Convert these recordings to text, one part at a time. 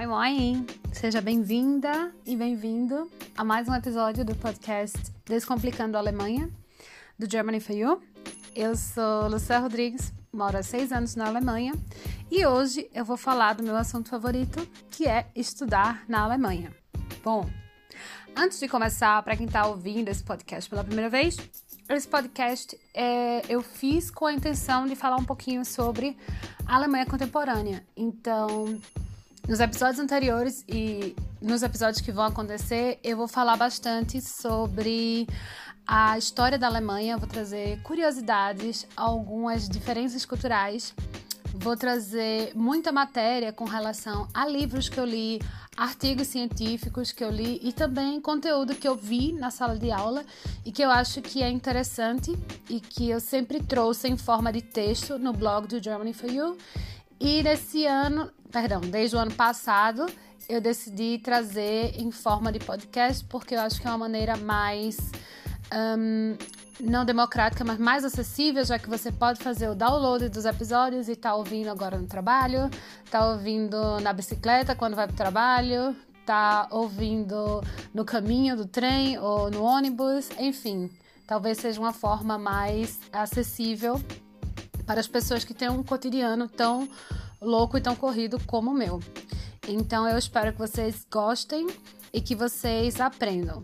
Moi Moi! Seja bem-vinda e bem-vindo a mais um episódio do podcast Descomplicando a Alemanha, do Germany for You. Eu sou Lucia Rodrigues, moro há seis anos na Alemanha e hoje eu vou falar do meu assunto favorito, que é estudar na Alemanha. Bom, antes de começar, para quem está ouvindo esse podcast pela primeira vez, esse podcast é, eu fiz com a intenção de falar um pouquinho sobre a Alemanha contemporânea. Então, nos episódios anteriores e nos episódios que vão acontecer, eu vou falar bastante sobre a história da Alemanha, vou trazer curiosidades, algumas diferenças culturais, vou trazer muita matéria com relação a livros que eu li, artigos científicos que eu li e também conteúdo que eu vi na sala de aula e que eu acho que é interessante e que eu sempre trouxe em forma de texto no blog do Germany for You. E nesse ano perdão, desde o ano passado, eu decidi trazer em forma de podcast, porque eu acho que é uma maneira mais. Um, não democrática, mas mais acessível, já que você pode fazer o download dos episódios e tá ouvindo agora no trabalho, tá ouvindo na bicicleta quando vai pro trabalho, tá ouvindo no caminho do trem ou no ônibus, enfim, talvez seja uma forma mais acessível para as pessoas que têm um cotidiano tão louco e tão corrido como o meu. Então eu espero que vocês gostem e que vocês aprendam.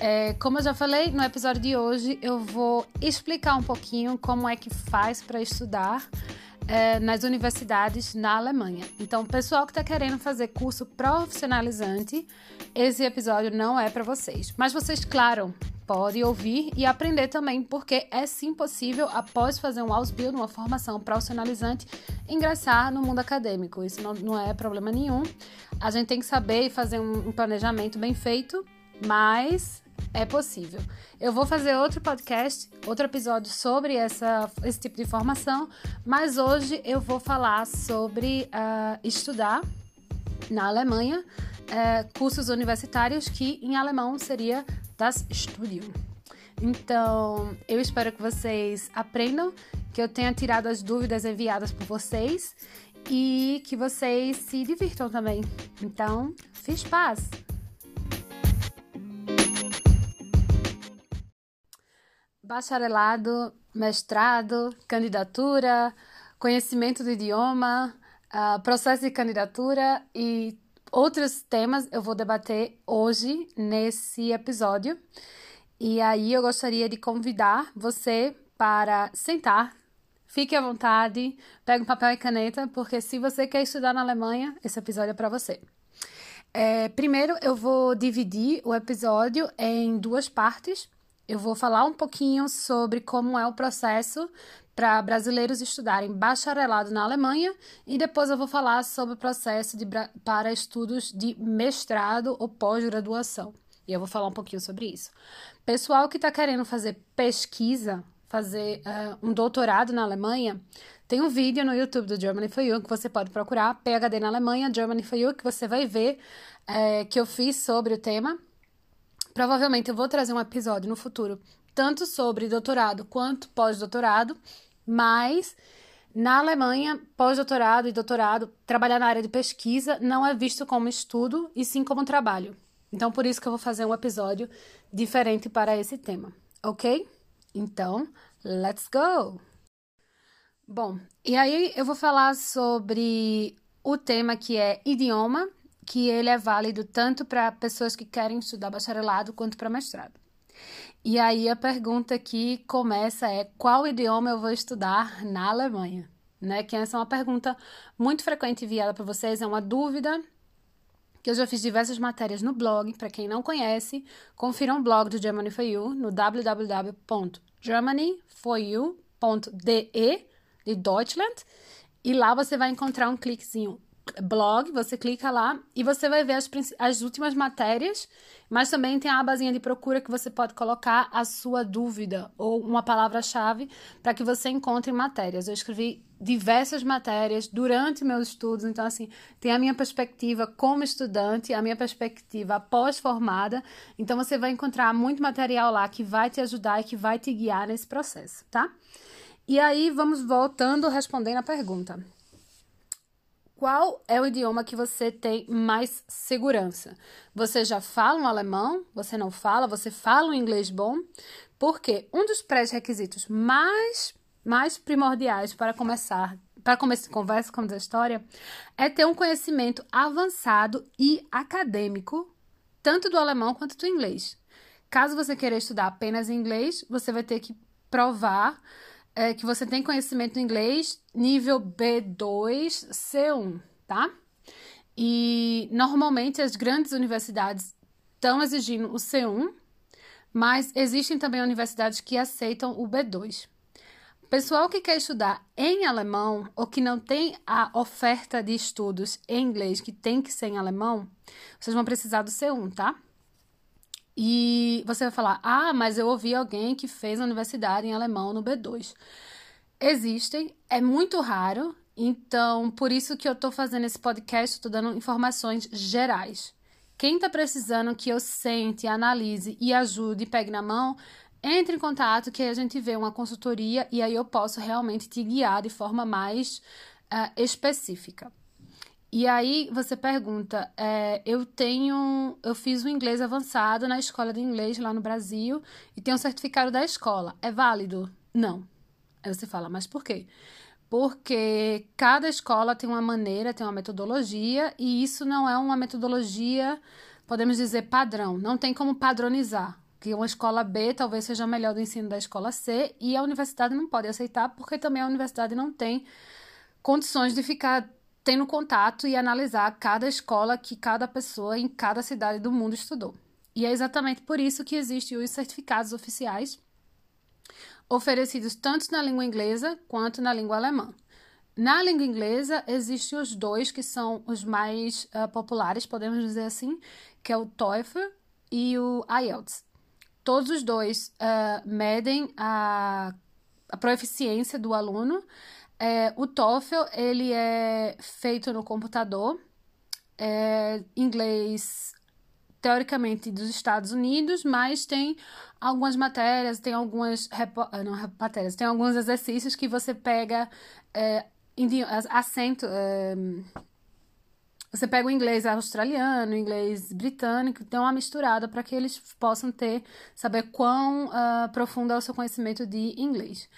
É, como eu já falei, no episódio de hoje eu vou explicar um pouquinho como é que faz para estudar é, nas universidades na Alemanha. Então, pessoal que está querendo fazer curso profissionalizante, esse episódio não é para vocês. Mas vocês, claro, pode ouvir e aprender também, porque é sim possível, após fazer um Ausbildung, uma formação profissionalizante, ingressar no mundo acadêmico. Isso não, não é problema nenhum. A gente tem que saber fazer um, um planejamento bem feito, mas é possível. Eu vou fazer outro podcast, outro episódio sobre essa, esse tipo de formação, mas hoje eu vou falar sobre uh, estudar na Alemanha uh, cursos universitários que em alemão seria das Studium. Então, eu espero que vocês aprendam, que eu tenha tirado as dúvidas enviadas por vocês e que vocês se divirtam também. Então, fiz paz! Bacharelado, mestrado, candidatura, conhecimento do idioma, uh, processo de candidatura e outros temas eu vou debater hoje nesse episódio. E aí eu gostaria de convidar você para sentar, fique à vontade, pegue um papel e caneta, porque se você quer estudar na Alemanha, esse episódio é para você. É, primeiro, eu vou dividir o episódio em duas partes. Eu vou falar um pouquinho sobre como é o processo para brasileiros estudarem bacharelado na Alemanha e depois eu vou falar sobre o processo de, para estudos de mestrado ou pós-graduação. E eu vou falar um pouquinho sobre isso. Pessoal que está querendo fazer pesquisa, fazer uh, um doutorado na Alemanha, tem um vídeo no YouTube do Germany for You que você pode procurar, PhD na Alemanha, Germany for You, que você vai ver é, que eu fiz sobre o tema. Provavelmente eu vou trazer um episódio no futuro tanto sobre doutorado quanto pós-doutorado, mas na Alemanha, pós-doutorado e doutorado, trabalhar na área de pesquisa não é visto como estudo e sim como trabalho. Então, por isso que eu vou fazer um episódio diferente para esse tema, ok? Então, let's go! Bom, e aí eu vou falar sobre o tema que é idioma, que ele é válido tanto para pessoas que querem estudar bacharelado quanto para mestrado. E aí a pergunta que começa é: qual idioma eu vou estudar na Alemanha? Né? Que essa é uma pergunta muito frequente enviada para vocês, é uma dúvida que eu já fiz diversas matérias no blog. Para quem não conhece, confira o blog do Germany for You no www.germanyforyou.de de Deutschland e lá você vai encontrar um cliquezinho blog, você clica lá e você vai ver as, as últimas matérias, mas também tem a abazinha de procura que você pode colocar a sua dúvida ou uma palavra-chave para que você encontre matérias. Eu escrevi diversas matérias durante meus estudos, então assim, tem a minha perspectiva como estudante, a minha perspectiva pós-formada, então você vai encontrar muito material lá que vai te ajudar e que vai te guiar nesse processo, tá? E aí vamos voltando respondendo a pergunta qual é o idioma que você tem mais segurança? Você já fala um alemão? Você não fala? Você fala um inglês bom? Porque um dos pré-requisitos mais, mais primordiais para começar, para começar conversa com a história, é ter um conhecimento avançado e acadêmico, tanto do alemão quanto do inglês. Caso você queira estudar apenas inglês, você vai ter que provar é, que você tem conhecimento em inglês nível B2, C1, tá? E normalmente as grandes universidades estão exigindo o C1, mas existem também universidades que aceitam o B2. Pessoal que quer estudar em alemão ou que não tem a oferta de estudos em inglês que tem que ser em alemão, vocês vão precisar do C1, tá? E você vai falar: ah, mas eu ouvi alguém que fez a universidade em alemão no B2. Existem, é muito raro, então por isso que eu estou fazendo esse podcast, estou dando informações gerais. Quem está precisando que eu sente, analise e ajude pegue na mão, entre em contato que aí a gente vê uma consultoria e aí eu posso realmente te guiar de forma mais uh, específica. E aí você pergunta, é, eu tenho, eu fiz o inglês avançado na escola de inglês lá no Brasil e tenho um certificado da escola. É válido? Não. Aí você fala, mas por quê? Porque cada escola tem uma maneira, tem uma metodologia e isso não é uma metodologia, podemos dizer, padrão. Não tem como padronizar. Que uma escola B talvez seja melhor do ensino da escola C e a universidade não pode aceitar porque também a universidade não tem condições de ficar tendo contato e analisar cada escola que cada pessoa em cada cidade do mundo estudou. E é exatamente por isso que existem os certificados oficiais oferecidos tanto na língua inglesa quanto na língua alemã. Na língua inglesa, existem os dois que são os mais uh, populares, podemos dizer assim, que é o TOEFL e o IELTS. Todos os dois uh, medem a, a proeficiência do aluno, é, o TOEFL, ele é feito no computador, é inglês teoricamente dos Estados Unidos, mas tem algumas matérias, tem algumas ah, não, matérias, tem alguns exercícios que você pega é, acento, é, você pega o inglês australiano, o inglês britânico, tem uma misturada para que eles possam ter, saber quão uh, profundo é o seu conhecimento de inglês.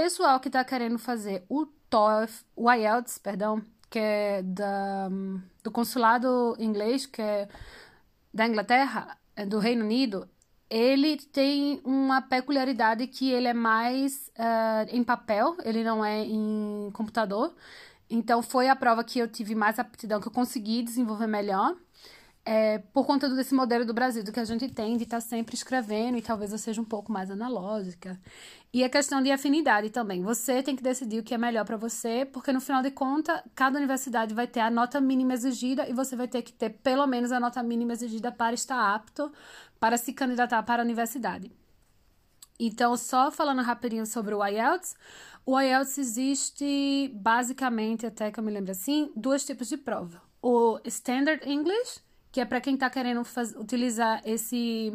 Pessoal que está querendo fazer o TOEFL, o IELTS, perdão, que é da, do consulado inglês, que é da Inglaterra, é do Reino Unido, ele tem uma peculiaridade que ele é mais uh, em papel, ele não é em computador. Então, foi a prova que eu tive mais aptidão, que eu consegui desenvolver melhor é, por conta desse modelo do Brasil, do que a gente tem de estar tá sempre escrevendo e talvez eu seja um pouco mais analógica. E a questão de afinidade também. Você tem que decidir o que é melhor para você, porque no final de contas, cada universidade vai ter a nota mínima exigida e você vai ter que ter pelo menos a nota mínima exigida para estar apto para se candidatar para a universidade. Então, só falando rapidinho sobre o IELTS, o IELTS existe basicamente, até que eu me lembro assim, dois tipos de prova. O Standard English, que é para quem está querendo utilizar esse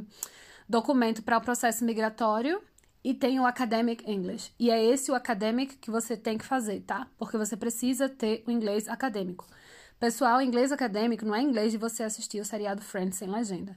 documento para o processo migratório, e tem o Academic English. E é esse o academic que você tem que fazer, tá? Porque você precisa ter o inglês acadêmico. Pessoal, inglês acadêmico não é inglês de você assistir o seriado Friends sem legenda.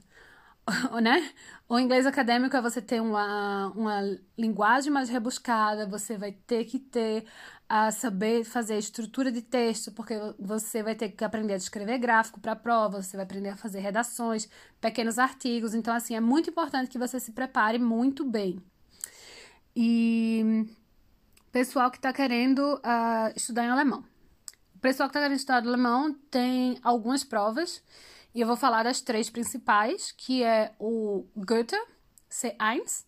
né? O inglês acadêmico é você ter uma, uma linguagem mais rebuscada, você vai ter que ter a saber fazer estrutura de texto, porque você vai ter que aprender a escrever gráfico para a prova, você vai aprender a fazer redações, pequenos artigos. Então, assim, é muito importante que você se prepare muito bem. E pessoal que está querendo uh, estudar em alemão. O pessoal que está querendo estudar alemão tem algumas provas, e eu vou falar das três principais, que é o Goethe, C1,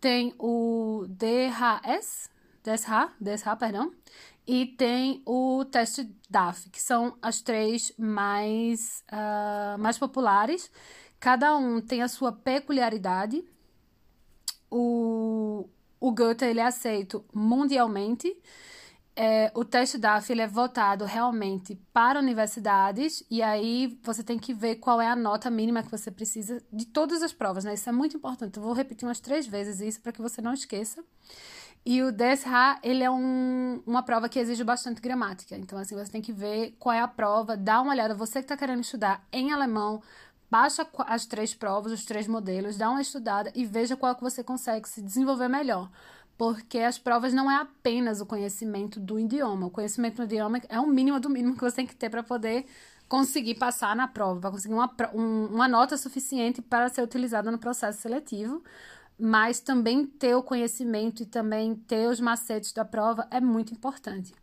tem o DHS, DSH, DSH, perdão, e tem o teste DAF, que são as três mais, uh, mais populares. Cada um tem a sua peculiaridade. O, o Goethe ele é aceito mundialmente. É, o teste DAF ele é votado realmente para universidades e aí você tem que ver qual é a nota mínima que você precisa de todas as provas, né? Isso é muito importante. Eu vou repetir umas três vezes isso para que você não esqueça. E o DSH, ele é um, uma prova que exige bastante gramática. Então, assim, você tem que ver qual é a prova, dá uma olhada. Você que está querendo estudar em alemão, baixa as três provas, os três modelos, dá uma estudada e veja qual que você consegue se desenvolver melhor. Porque as provas não é apenas o conhecimento do idioma. O conhecimento do idioma é o mínimo do mínimo que você tem que ter para poder conseguir passar na prova, para conseguir uma, um, uma nota suficiente para ser utilizada no processo seletivo mas também ter o conhecimento e também ter os macetes da prova é muito importante.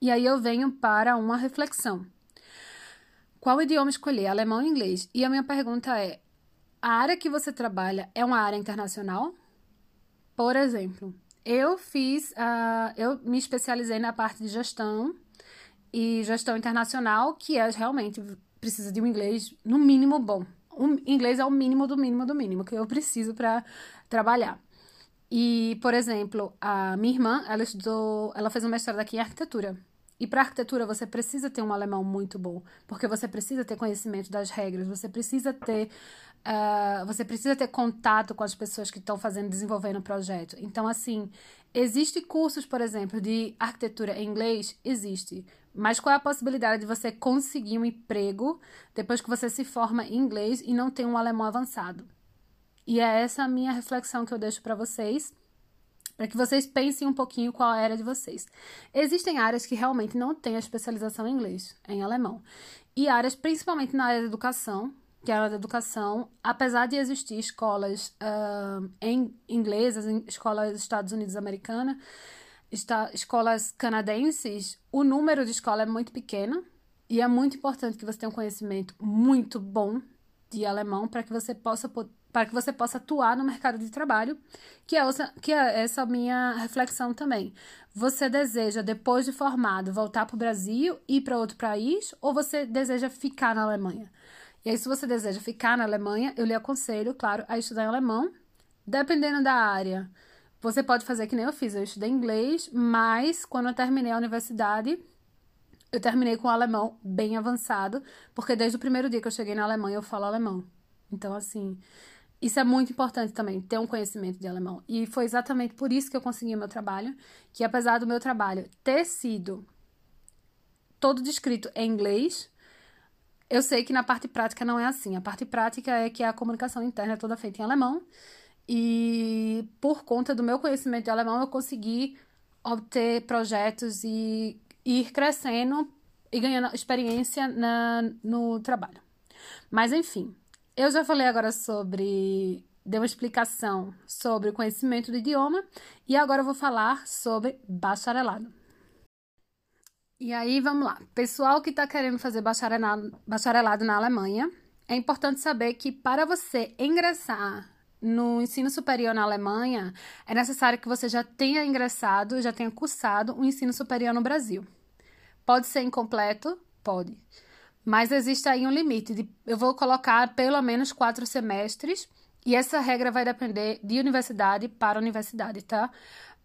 E aí eu venho para uma reflexão. Qual idioma escolher, alemão ou inglês? E a minha pergunta é: a área que você trabalha é uma área internacional? Por exemplo, eu fiz, uh, eu me especializei na parte de gestão e gestão internacional, que é realmente precisa de um inglês no mínimo bom o inglês é o mínimo do mínimo do mínimo que eu preciso para trabalhar. E, por exemplo, a minha irmã, ela estudou, ela fez um mestrado aqui em arquitetura. E para arquitetura você precisa ter um alemão muito bom, porque você precisa ter conhecimento das regras, você precisa ter uh, você precisa ter contato com as pessoas que estão fazendo, desenvolvendo o projeto. Então, assim, existe cursos, por exemplo, de arquitetura em inglês? Existe. Mas qual é a possibilidade de você conseguir um emprego depois que você se forma em inglês e não tem um alemão avançado? E é essa a minha reflexão que eu deixo para vocês, para que vocês pensem um pouquinho qual é a área de vocês. Existem áreas que realmente não têm a especialização em inglês, em alemão. E áreas, principalmente na área da educação, que é a área da educação, apesar de existir escolas uh, em inglesas, em escolas dos Estados Unidos americanas, está, escolas canadenses, o número de escola é muito pequeno e é muito importante que você tenha um conhecimento muito bom de alemão para que você possa para que você possa atuar no mercado de trabalho, que é, essa, que é essa minha reflexão também. Você deseja, depois de formado, voltar para o Brasil, ir para outro país, ou você deseja ficar na Alemanha? E aí, se você deseja ficar na Alemanha, eu lhe aconselho, claro, a estudar em alemão, dependendo da área você pode fazer que nem eu fiz. Eu estudei inglês, mas quando eu terminei a universidade, eu terminei com o alemão bem avançado, porque desde o primeiro dia que eu cheguei na Alemanha eu falo alemão. Então, assim, isso é muito importante também, ter um conhecimento de alemão. E foi exatamente por isso que eu consegui o meu trabalho, que apesar do meu trabalho ter sido todo descrito em inglês, eu sei que na parte prática não é assim. A parte prática é que a comunicação interna é toda feita em alemão. E por conta do meu conhecimento de alemão, eu consegui obter projetos e ir crescendo e ganhando experiência na, no trabalho. Mas enfim, eu já falei agora sobre. Dei uma explicação sobre o conhecimento do idioma e agora eu vou falar sobre bacharelado. E aí, vamos lá. Pessoal que está querendo fazer bacharelado, na Alemanha, é importante saber que para você ingressar no ensino superior na Alemanha, é necessário que você já tenha ingressado, já tenha cursado o um ensino superior no Brasil. Pode ser incompleto? Pode. Mas existe aí um limite. De, eu vou colocar pelo menos quatro semestres, e essa regra vai depender de universidade para universidade, tá?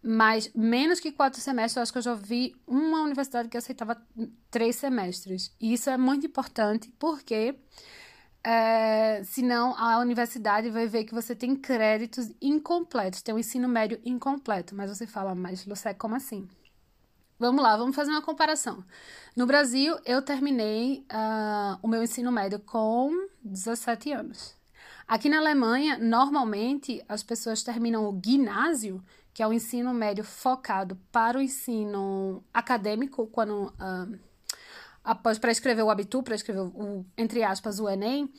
Mas menos que quatro semestres, eu acho que eu já vi uma universidade que aceitava três semestres. E isso é muito importante, porque é, senão a universidade vai ver que você tem créditos incompletos, tem um ensino médio incompleto. Mas você fala, mas Lucé, como assim? Vamos lá, vamos fazer uma comparação. No Brasil, eu terminei uh, o meu ensino médio com 17 anos. Aqui na Alemanha, normalmente as pessoas terminam o ginásio, que é o ensino médio focado para o ensino acadêmico, quando. Uh, após para escrever o Abitur, para escrever o, entre aspas, o Enem,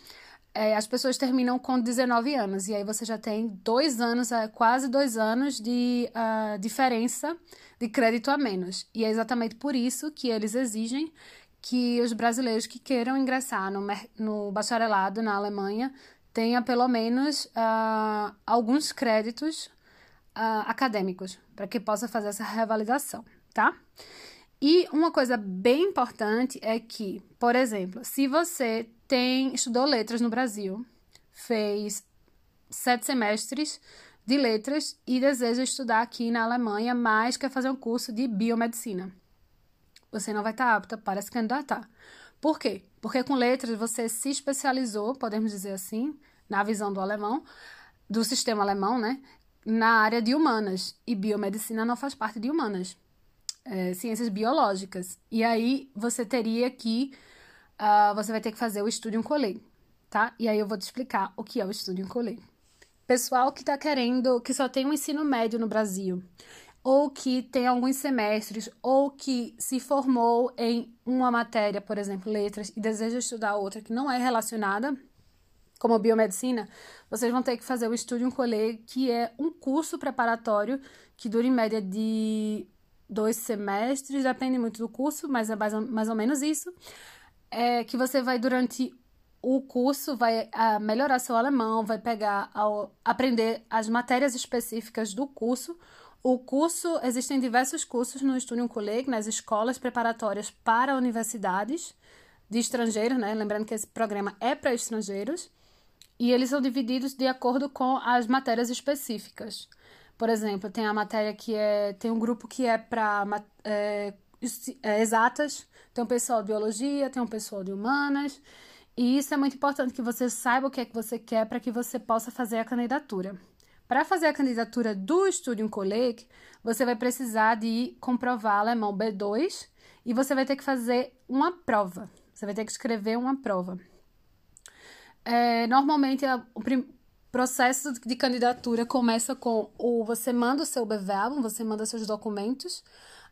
é, as pessoas terminam com 19 anos. E aí você já tem dois anos, é, quase dois anos de uh, diferença de crédito a menos. E é exatamente por isso que eles exigem que os brasileiros que queiram ingressar no, no bacharelado na Alemanha tenha pelo menos uh, alguns créditos uh, acadêmicos para que possa fazer essa revalidação, tá? E uma coisa bem importante é que, por exemplo, se você tem estudou letras no Brasil, fez sete semestres de letras e deseja estudar aqui na Alemanha, mas quer fazer um curso de biomedicina. Você não vai estar apta para se candidatar. Por quê? Porque com letras você se especializou, podemos dizer assim, na visão do alemão, do sistema alemão, né? na área de humanas e biomedicina não faz parte de humanas, é, ciências biológicas. E aí você teria que uh, você vai ter que fazer o estudo em colê, tá? E aí eu vou te explicar o que é o estudo em colê. Pessoal que está querendo, que só tem um ensino médio no Brasil, ou que tem alguns semestres, ou que se formou em uma matéria, por exemplo, letras, e deseja estudar outra que não é relacionada, como biomedicina, vocês vão ter que fazer o Estudium Colê, que é um curso preparatório que dura em média de dois semestres, depende muito do curso, mas é mais ou menos isso. É que você vai, durante o curso, vai a, ah, melhorar seu alemão, vai pegar, ao, aprender as matérias específicas do curso. O curso, existem diversos cursos no Studium Colleg, nas escolas preparatórias para universidades de estrangeiros, né? Lembrando que esse programa é para estrangeiros e eles são divididos de acordo com as matérias específicas. Por exemplo, tem a matéria que é. Tem um grupo que é para é, exatas, tem um pessoal de biologia, tem um pessoal de humanas. E isso é muito importante que você saiba o que é que você quer para que você possa fazer a candidatura. Para fazer a candidatura do Studium Colleg, você vai precisar de comprovar alemão B2 e você vai ter que fazer uma prova. Você vai ter que escrever uma prova. É, normalmente, o processo de candidatura começa com o você manda o seu Bewerbung, você manda seus documentos,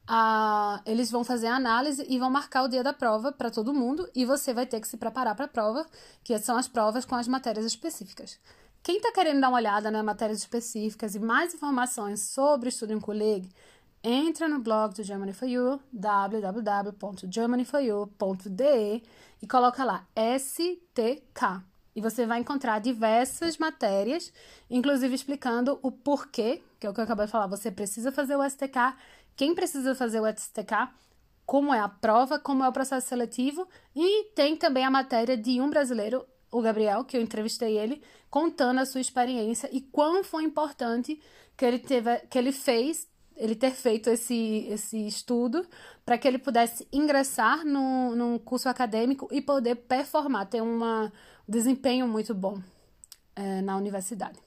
a, eles vão fazer a análise e vão marcar o dia da prova para todo mundo e você vai ter que se preparar para a prova, que são as provas com as matérias específicas. Quem está querendo dar uma olhada nas matérias específicas e mais informações sobre o Estudo em Colleague, entra no blog do Germany for You, www.germanyforyou.de e coloca lá STK e você vai encontrar diversas matérias, inclusive explicando o porquê, que é o que eu acabei de falar. Você precisa fazer o STK, quem precisa fazer o STK, como é a prova, como é o processo seletivo, e tem também a matéria de um brasileiro, o Gabriel, que eu entrevistei ele, contando a sua experiência e quão foi importante que ele, teve, que ele fez ele ter feito esse, esse estudo para que ele pudesse ingressar no, num curso acadêmico e poder performar, ter uma, um desempenho muito bom é, na universidade.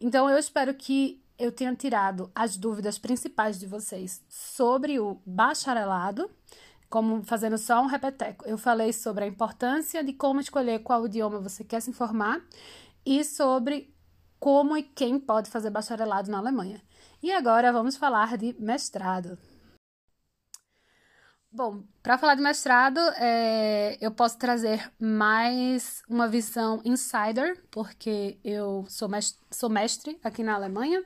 Então, eu espero que eu tenha tirado as dúvidas principais de vocês sobre o bacharelado, como fazendo só um repeteco. Eu falei sobre a importância de como escolher qual idioma você quer se informar e sobre como e quem pode fazer bacharelado na Alemanha. E agora vamos falar de mestrado. Bom, para falar de mestrado, é, eu posso trazer mais uma visão insider, porque eu sou mestre, sou mestre aqui na Alemanha.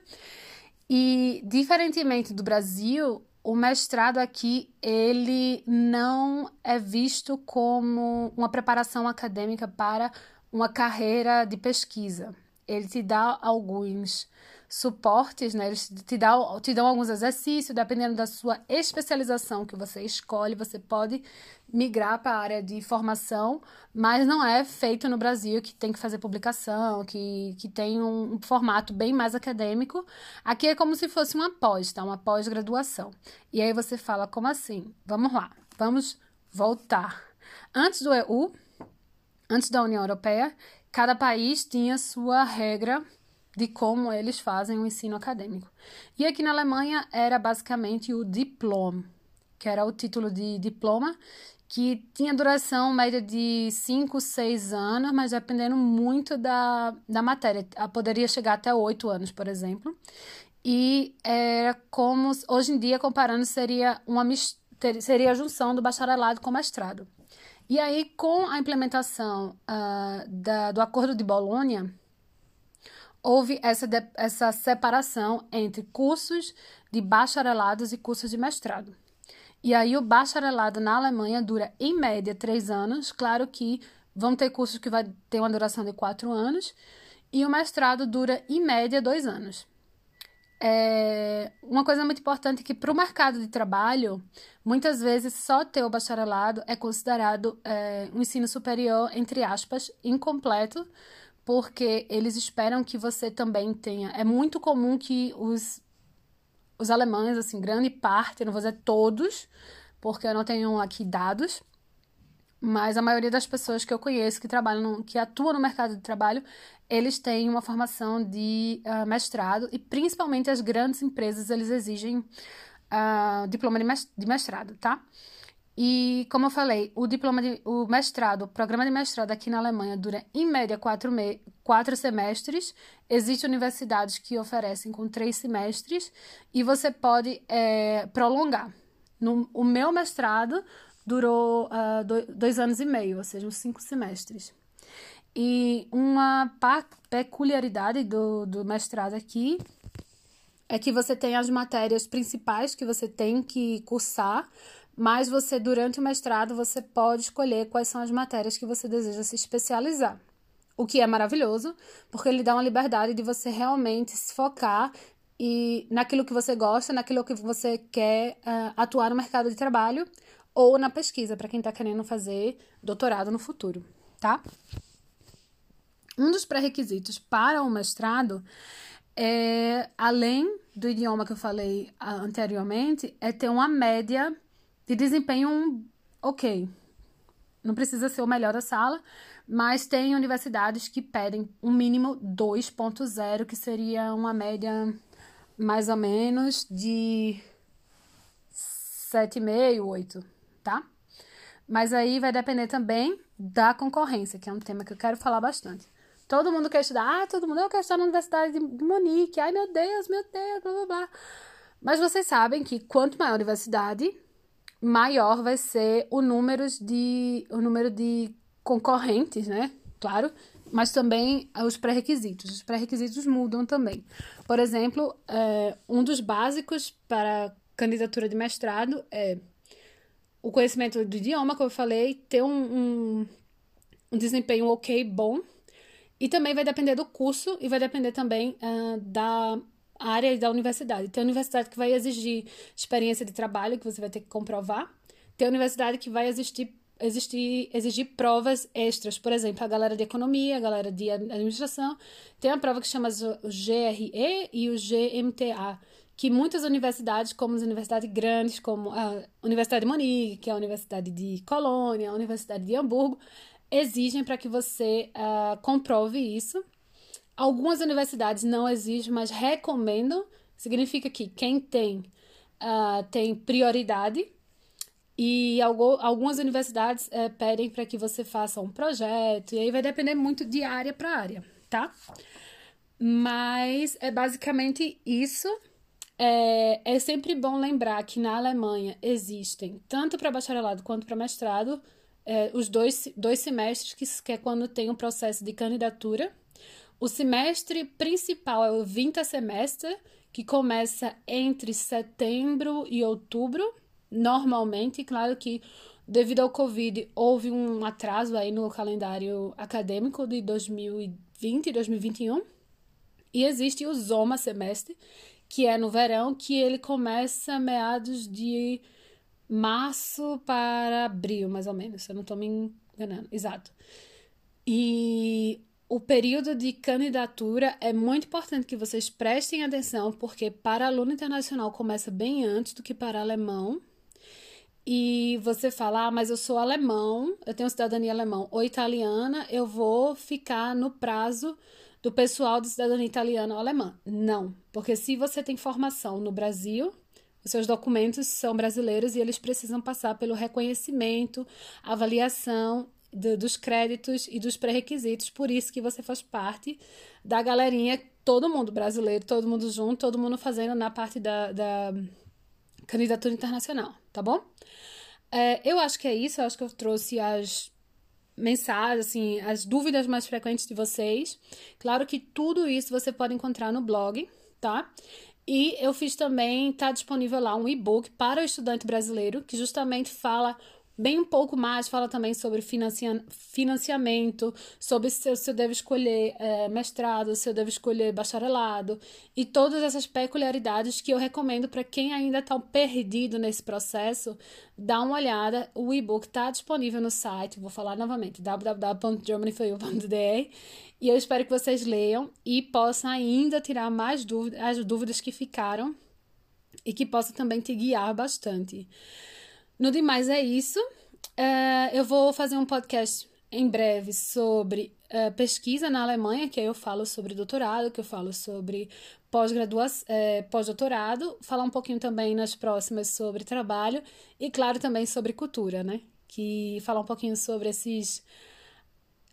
E, diferentemente do Brasil, o mestrado aqui ele não é visto como uma preparação acadêmica para uma carreira de pesquisa. Ele te dá alguns suportes, né? Eles te dão, te dão alguns exercícios, dependendo da sua especialização que você escolhe, você pode migrar para a área de formação, mas não é feito no Brasil, que tem que fazer publicação, que, que tem um, um formato bem mais acadêmico. Aqui é como se fosse uma pós, tá? Uma pós-graduação. E aí você fala, como assim? Vamos lá, vamos voltar. Antes do EU, antes da União Europeia, cada país tinha sua regra de como eles fazem o ensino acadêmico. E aqui na Alemanha era basicamente o diploma, que era o título de diploma, que tinha duração média de 5, 6 anos, mas dependendo muito da, da matéria. Ah, poderia chegar até 8 anos, por exemplo. E era como, hoje em dia, comparando, seria, uma, seria a junção do bacharelado com mestrado. E aí, com a implementação uh, da, do Acordo de Bolonha, houve essa, de, essa separação entre cursos de bacharelados e cursos de mestrado. E aí o bacharelado na Alemanha dura, em média, três anos. Claro que vão ter cursos que vai ter uma duração de quatro anos. E o mestrado dura, em média, dois anos. É, uma coisa muito importante é que para o mercado de trabalho, muitas vezes só ter o bacharelado é considerado é, um ensino superior, entre aspas, incompleto, porque eles esperam que você também tenha. É muito comum que os, os alemães, assim, grande parte, não vou dizer todos, porque eu não tenho aqui dados, mas a maioria das pessoas que eu conheço que trabalham, no, que atuam no mercado de trabalho, eles têm uma formação de uh, mestrado e principalmente as grandes empresas eles exigem uh, diploma de mestrado, tá? E como eu falei, o diploma de, o mestrado, o programa de mestrado aqui na Alemanha dura em média quatro, me, quatro semestres. Existem universidades que oferecem com três semestres e você pode é, prolongar. No, o meu mestrado durou uh, dois, dois anos e meio, ou seja, uns cinco semestres. E uma peculiaridade do, do mestrado aqui é que você tem as matérias principais que você tem que cursar, mas você, durante o mestrado, você pode escolher quais são as matérias que você deseja se especializar. O que é maravilhoso, porque ele dá uma liberdade de você realmente se focar e naquilo que você gosta, naquilo que você quer uh, atuar no mercado de trabalho ou na pesquisa, para quem está querendo fazer doutorado no futuro, tá? Um dos pré-requisitos para o mestrado é, além do idioma que eu falei anteriormente, é ter uma média de desempenho ok. Não precisa ser o melhor da sala, mas tem universidades que pedem um mínimo 2.0, que seria uma média mais ou menos de 7,5, 8 tá? Mas aí vai depender também da concorrência, que é um tema que eu quero falar bastante. Todo mundo quer estudar, ah, todo mundo, eu quero estudar na Universidade de Munique, ai meu Deus, meu Deus, blá blá blá. Mas vocês sabem que quanto maior a universidade, maior vai ser o número de, o número de concorrentes, né? Claro, mas também os pré-requisitos. Os pré-requisitos mudam também. Por exemplo, é, um dos básicos para candidatura de mestrado é o conhecimento do idioma, como eu falei, ter um, um, um desempenho ok, bom. E também vai depender do curso e vai depender também uh, da área e da universidade. Tem universidade que vai exigir experiência de trabalho, que você vai ter que comprovar. Tem universidade que vai existir, existir, exigir provas extras. Por exemplo, a galera de economia, a galera de administração. Tem uma prova que chama o GRE e o GMTA que muitas universidades, como as universidades grandes, como a Universidade de Munique, que é a Universidade de Colônia, a Universidade de Hamburgo, exigem para que você uh, comprove isso. Algumas universidades não exigem, mas recomendam. Significa que quem tem uh, tem prioridade e algumas universidades uh, pedem para que você faça um projeto, e aí vai depender muito de área para área, tá? Mas é basicamente isso. É, é sempre bom lembrar que na Alemanha existem, tanto para bacharelado quanto para mestrado, é, os dois, dois semestres, que, que é quando tem o um processo de candidatura. O semestre principal é o Vinta Semestre, que começa entre setembro e outubro, normalmente. Claro que, devido ao Covid, houve um atraso aí no calendário acadêmico de 2020 e 2021. E existe o Zoma Semestre, que é no verão, que ele começa meados de março para abril, mais ou menos, se eu não estou me enganando. Exato. E o período de candidatura é muito importante que vocês prestem atenção, porque para aluno internacional começa bem antes do que para alemão. E você fala, ah, mas eu sou alemão, eu tenho cidadania alemã ou italiana, eu vou ficar no prazo do pessoal de cidadania italiana ou alemã. Não, porque se você tem formação no Brasil, os seus documentos são brasileiros e eles precisam passar pelo reconhecimento, avaliação do, dos créditos e dos pré-requisitos. Por isso que você faz parte da galerinha, todo mundo brasileiro, todo mundo junto, todo mundo fazendo na parte da, da candidatura internacional, tá bom? É, eu acho que é isso, eu acho que eu trouxe as mensagens, assim, as dúvidas mais frequentes de vocês. Claro que tudo isso você pode encontrar no blog, tá? E eu fiz também, tá disponível lá um e-book para o estudante brasileiro, que justamente fala bem um pouco mais, fala também sobre financia financiamento, sobre se, se eu devo escolher é, mestrado, se eu devo escolher bacharelado e todas essas peculiaridades que eu recomendo para quem ainda está perdido nesse processo, dá uma olhada. O e-book está disponível no site, vou falar novamente, www.germanyforyou.de e eu espero que vocês leiam e possam ainda tirar mais dúvidas, as dúvidas que ficaram e que possa também te guiar bastante. No demais é isso. uh, eu vou fazer um podcast em breve sobre uh, pesquisa na Alemanha, que aí eu falo sobre doutorado, que eu falo sobre pós-graduação, é, pós-doutorado, falar um pouquinho também nas próximas sobre trabalho e, claro, também sobre cultura, né? Que falar um pouquinho sobre esses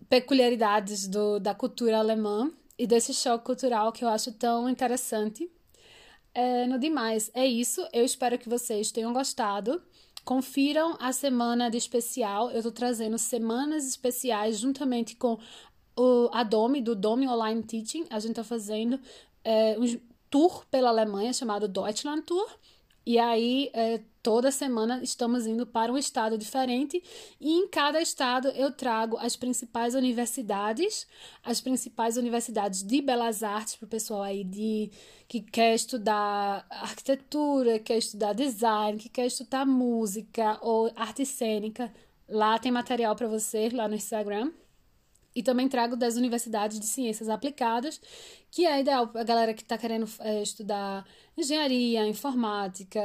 peculiaridades do, da cultura alemã e desse choque cultural que eu acho tão interessante. É, no demais, é isso. Eu espero que vocês tenham gostado. Confiram a semana de especial. Eu estou trazendo semanas especiais juntamente com o, a Domi, do Domi Online Teaching. A gente está fazendo é, um tour pela Alemanha chamado Deutschland Tour. E aí, é, toda semana estamos indo para um estado diferente e em cada estado eu trago as principais universidades, as principais universidades de belas artes para o pessoal aí de que quer estudar arquitetura, quer estudar design, que quer estudar música ou arte cênica. Lá tem material para você lá no Instagram. E também trago das universidades de ciências aplicadas, que é ideal para a galera que está querendo é, estudar engenharia, informática,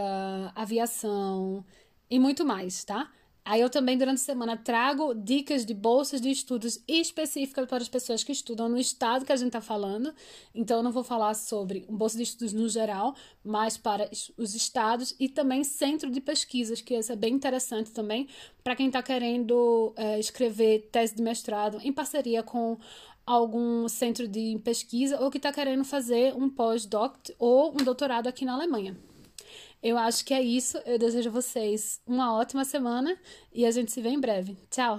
aviação e muito mais, tá? Aí eu também, durante a semana, trago dicas de bolsas de estudos específicas para as pessoas que estudam no estado que a gente está falando. Então, eu não vou falar sobre bolsa de estudos no geral, mas para os estados e também centro de pesquisas, que isso é bem interessante também para quem está querendo é, escrever tese de mestrado em parceria com algum centro de pesquisa ou que está querendo fazer um pós-doc ou um doutorado aqui na Alemanha. Eu acho que é isso. Eu desejo a vocês uma ótima semana e a gente se vê em breve. Tchau!